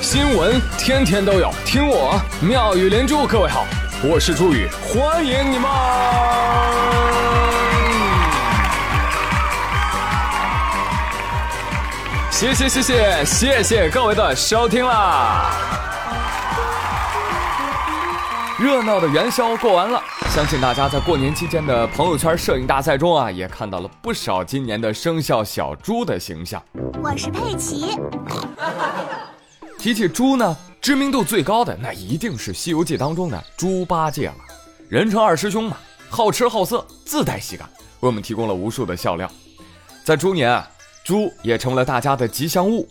新闻天天都有，听我妙语连珠。各位好，我是朱宇，欢迎你们！谢谢谢谢谢谢各位的收听啦！热闹的元宵过完了，相信大家在过年期间的朋友圈摄影大赛中啊，也看到了不少今年的生肖小猪的形象。我是佩奇。提起猪呢，知名度最高的那一定是《西游记》当中的猪八戒了，人称二师兄嘛，好吃好色，自带喜感，为我们提供了无数的笑料。在猪年啊，猪也成了大家的吉祥物。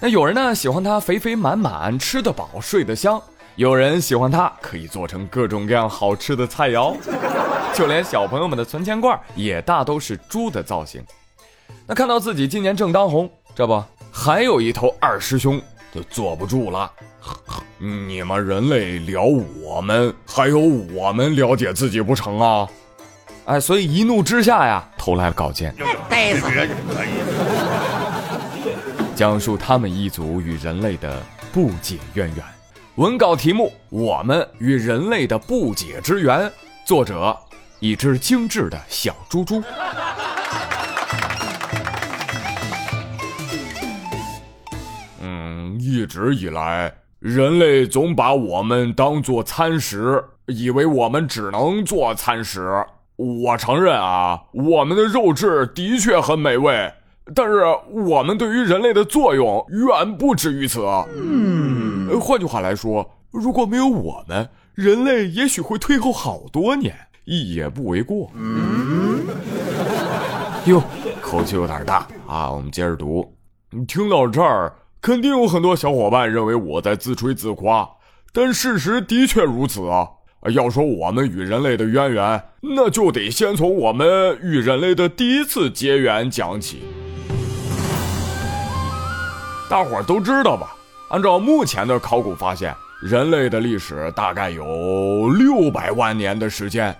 那有人呢喜欢它肥肥满满，吃得饱，睡得香；有人喜欢它可以做成各种各样好吃的菜肴，就连小朋友们的存钱罐也大都是猪的造型。那看到自己今年正当红，这不还有一头二师兄。就坐不住了，你们人类聊我们，还有我们了解自己不成啊？哎，所以一怒之下呀，投来了稿件，逮死！讲述他们一族与人类的不解渊源。文稿题目：我们与人类的不解之缘。作者：一只精致的小猪猪。一直以来，人类总把我们当做餐食，以为我们只能做餐食。我承认啊，我们的肉质的确很美味，但是我们对于人类的作用远不止于此。嗯，换句话来说，如果没有我们，人类也许会退后好多年，一也不为过。嗯，哟，口气有点大啊！我们接着读，听到这儿。肯定有很多小伙伴认为我在自吹自夸，但事实的确如此啊！要说我们与人类的渊源，那就得先从我们与人类的第一次结缘讲起。大伙儿都知道吧？按照目前的考古发现，人类的历史大概有六百万年的时间。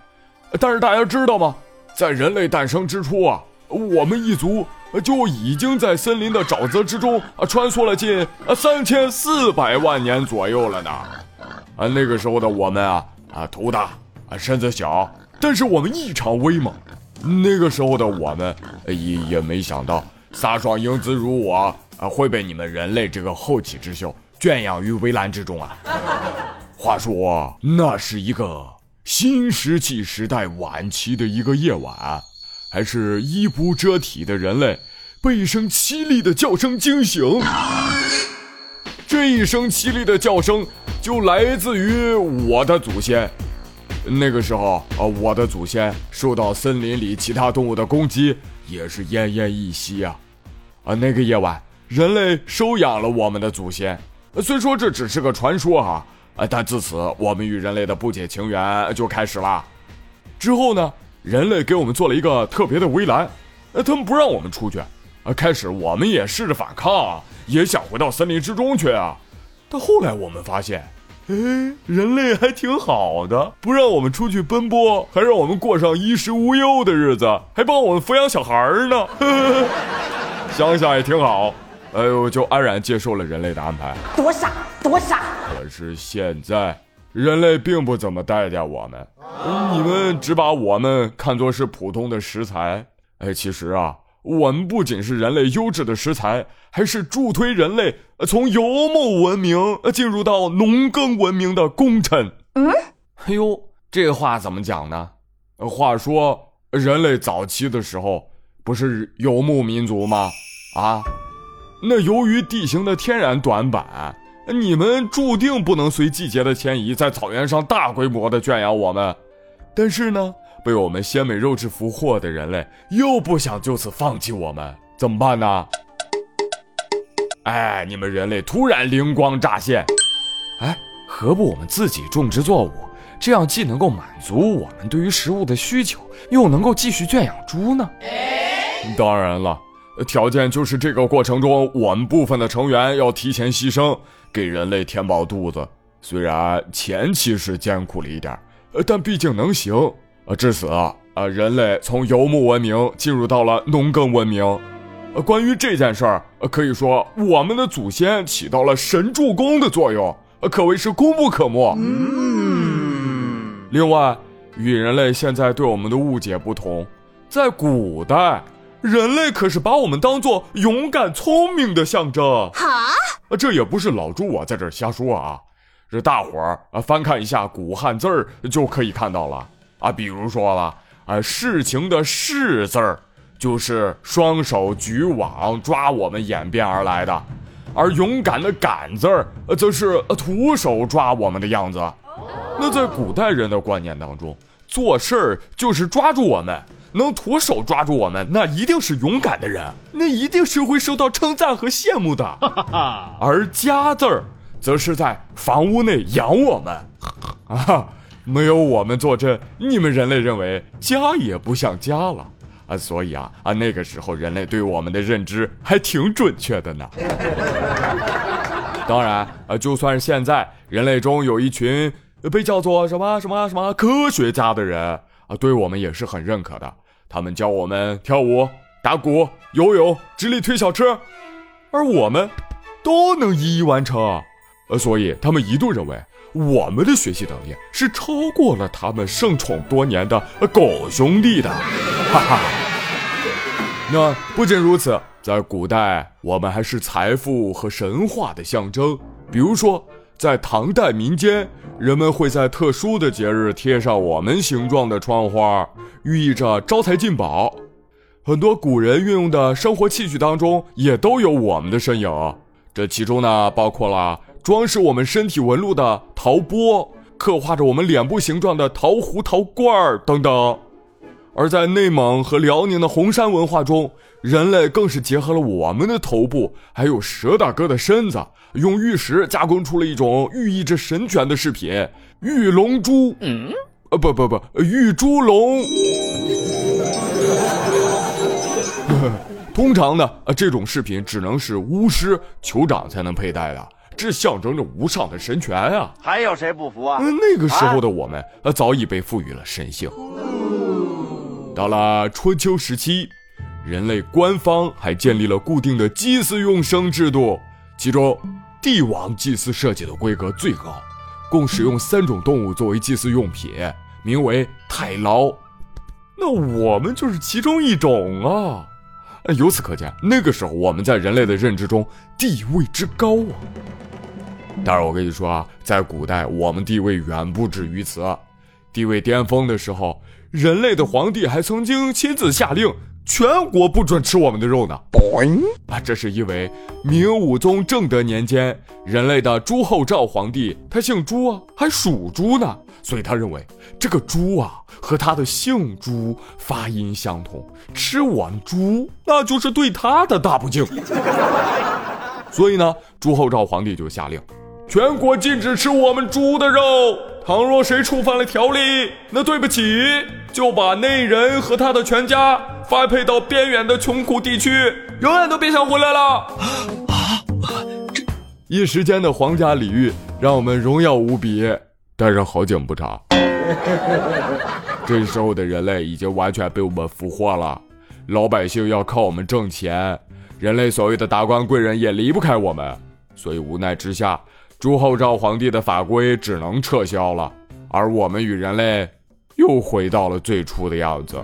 但是大家知道吗？在人类诞生之初啊，我们一族。就已经在森林的沼泽之中啊穿梭了近三千四百万年左右了呢，啊那个时候的我们啊啊头大啊身子小，但是我们异常威猛。那个时候的我们也也没想到飒爽英姿如我啊会被你们人类这个后起之秀圈养于围栏之中啊。话说那是一个新石器时代晚期的一个夜晚。还是衣不遮体的人类，被一声凄厉的叫声惊醒。这一声凄厉的叫声就来自于我的祖先。那个时候啊，我的祖先受到森林里其他动物的攻击，也是奄奄一息啊。啊，那个夜晚，人类收养了我们的祖先。虽说这只是个传说哈，啊，但自此我们与人类的不解情缘就开始了。之后呢？人类给我们做了一个特别的围栏，呃，他们不让我们出去，啊，开始我们也试着反抗，也想回到森林之中去啊，但后来我们发现，哎，人类还挺好的，不让我们出去奔波，还让我们过上衣食无忧的日子，还帮我们抚养小孩呢，想想也挺好，哎呦，就安然接受了人类的安排，多傻，多傻。可是现在。人类并不怎么待见我们，你们只把我们看作是普通的食材。哎，其实啊，我们不仅是人类优质的食材，还是助推人类从游牧文明进入到农耕文明的功臣。嗯，哎呦，这话怎么讲呢？话说，人类早期的时候不是游牧民族吗？啊，那由于地形的天然短板。你们注定不能随季节的迁移，在草原上大规模的圈养我们，但是呢，被我们鲜美肉质俘获的人类又不想就此放弃我们，怎么办呢？哎，你们人类突然灵光乍现，哎，何不我们自己种植作物，这样既能够满足我们对于食物的需求，又能够继续圈养猪呢？当然了。条件就是这个过程中，我们部分的成员要提前牺牲，给人类填饱肚子。虽然前期是艰苦了一点，呃，但毕竟能行。呃，至此啊，呃，人类从游牧文明进入到了农耕文明。呃，关于这件事儿，可以说我们的祖先起到了神助攻的作用，可谓是功不可没。嗯。另外，与人类现在对我们的误解不同，在古代，人类可是把我们当做勇敢聪明的象征。哈？这也不是老朱我在这瞎说啊，这大伙儿啊翻看一下古汉字儿就可以看到了啊。比如说了，啊，事情的“事”字儿。就是双手举网抓我们演变而来的，而勇敢的“敢”字儿，则是徒手抓我们的样子。那在古代人的观念当中，做事儿就是抓住我们，能徒手抓住我们，那一定是勇敢的人，那一定是会受到称赞和羡慕的。而“家”字儿，则是在房屋内养我们。啊，没有我们坐镇，你们人类认为家也不像家了。啊，所以啊啊，那个时候人类对我们的认知还挺准确的呢。当然啊，就算是现在，人类中有一群被叫做什么什么什么科学家的人啊，对我们也是很认可的。他们教我们跳舞、打鼓、游泳、直立推小车，而我们都能一一完成。呃，所以他们一度认为我们的学习能力是超过了他们盛宠多年的狗兄弟的。哈哈，那不仅如此，在古代，我们还是财富和神话的象征。比如说，在唐代民间，人们会在特殊的节日贴上我们形状的窗花，寓意着招财进宝。很多古人运用的生活器具当中，也都有我们的身影。这其中呢，包括了装饰我们身体纹路的陶钵，刻画着我们脸部形状的陶壶、陶罐儿等等。而在内蒙和辽宁的红山文化中，人类更是结合了我们的头部，还有蛇大哥的身子，用玉石加工出了一种寓意着神权的饰品——玉龙珠。嗯，呃，不不不，玉猪龙。通常呢，这种饰品只能是巫师、酋长才能佩戴的，这象征着无上的神权啊！还有谁不服啊？那个时候的我们，呃，早已被赋予了神性。到了春秋时期，人类官方还建立了固定的祭祀用牲制度，其中帝王祭祀设计的规格最高，共使用三种动物作为祭祀用品，名为太牢。那我们就是其中一种啊！由此可见，那个时候我们在人类的认知中地位之高啊！但是，我跟你说啊，在古代我们地位远不止于此，地位巅峰的时候。人类的皇帝还曾经亲自下令，全国不准吃我们的肉呢。啊，这是因为明武宗正德年间，人类的朱厚照皇帝他姓朱啊，还属猪呢，所以他认为这个猪啊和他的姓朱发音相同，吃我们猪那就是对他的大不敬。所以呢，朱厚照皇帝就下令。全国禁止吃我们猪的肉。倘若谁触犯了条例，那对不起，就把那人和他的全家发配到边远的穷苦地区，永远都别想回来了。啊！这一时间的皇家礼遇让我们荣耀无比，但是好景不长。这时候的人类已经完全被我们俘获了，老百姓要靠我们挣钱，人类所谓的达官贵人也离不开我们，所以无奈之下。朱厚照皇帝的法规只能撤销了，而我们与人类又回到了最初的样子。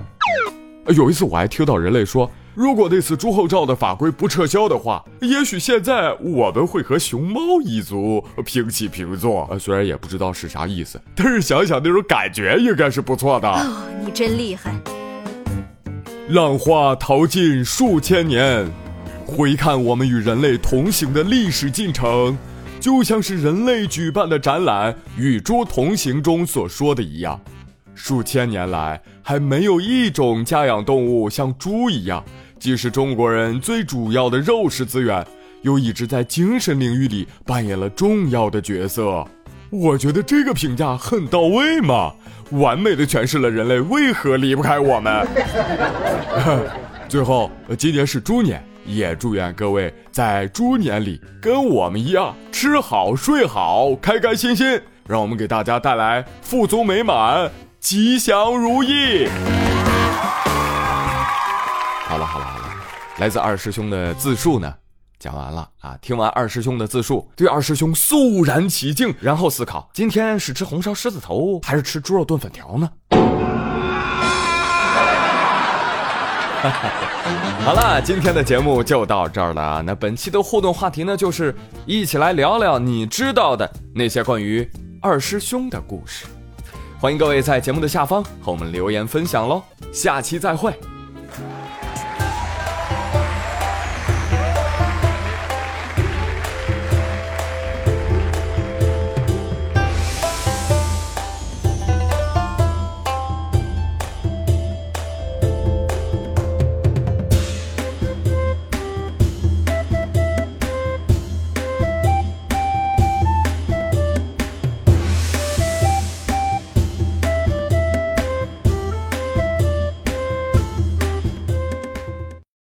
有一次我还听到人类说，如果那次朱厚照的法规不撤销的话，也许现在我们会和熊猫一族平起平坐。虽然也不知道是啥意思，但是想想那种感觉应该是不错的。哦，你真厉害！浪花淘尽数千年，回看我们与人类同行的历史进程。就像是人类举办的展览《与猪同行》中所说的一样，数千年来还没有一种家养动物像猪一样，既是中国人最主要的肉食资源，又一直在精神领域里扮演了重要的角色。我觉得这个评价很到位嘛，完美的诠释了人类为何离不开我们。最后，今年是猪年。也祝愿各位在猪年里跟我们一样吃好睡好，开开心心，让我们给大家带来富足美满、吉祥如意。好了好了好了，来自二师兄的自述呢，讲完了啊。听完二师兄的自述，对二师兄肃然起敬，然后思考今天是吃红烧狮子头还是吃猪肉炖粉条呢？好了，今天的节目就到这儿了。那本期的互动话题呢，就是一起来聊聊你知道的那些关于二师兄的故事。欢迎各位在节目的下方和我们留言分享喽。下期再会。